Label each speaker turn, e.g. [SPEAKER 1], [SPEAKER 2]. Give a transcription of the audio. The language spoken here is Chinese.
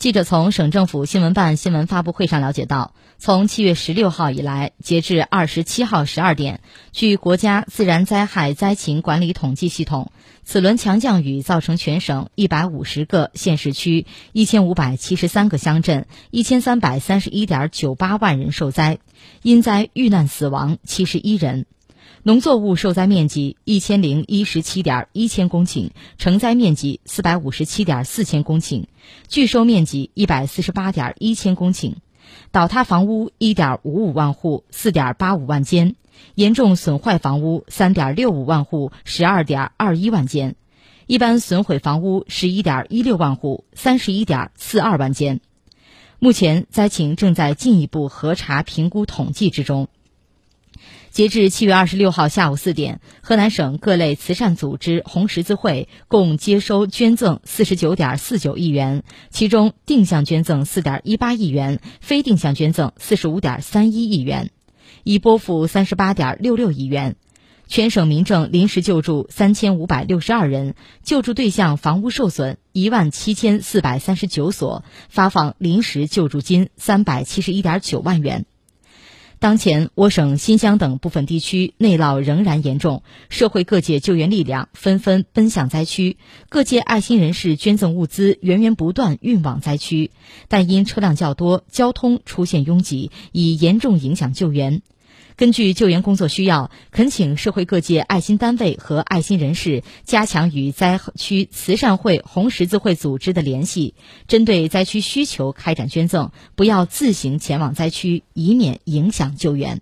[SPEAKER 1] 记者从省政府新闻办新闻发布会上了解到，从七月十六号以来，截至二十七号十二点，据国家自然灾害灾情管理统计系统，此轮强降雨造成全省一百五十个县市区、一千五百七十三个乡镇、一千三百三十一点九八万人受灾，因灾遇难死亡七十一人。农作物受灾面积一千零一十七点一千公顷，成灾面积四百五十七点四千公顷，拒收面积一百四十八点一千公顷，倒塌房屋一点五五万户，四点八五万间，严重损坏房屋三点六五万户，十二点二一万间，一般损毁房屋十一点一六万户，三十一点四二万间。目前灾情正在进一步核查评估统计之中。截至七月二十六号下午四点，河南省各类慈善组织、红十字会共接收捐赠四十九点四九亿元，其中定向捐赠四点一八亿元，非定向捐赠四十五点三一亿元，已拨付三十八点六六亿元。全省民政临时救助三千五百六十二人，救助对象房屋受损一万七千四百三十九所，发放临时救助金三百七十一点九万元。当前，我省新疆等部分地区内涝仍然严重，社会各界救援力量纷纷奔向灾区，各界爱心人士捐赠物资源源不断运往灾区，但因车辆较多，交通出现拥挤，已严重影响救援。根据救援工作需要，恳请社会各界爱心单位和爱心人士加强与灾区慈善会、红十字会组织的联系，针对灾区需求开展捐赠，不要自行前往灾区，以免影响救援。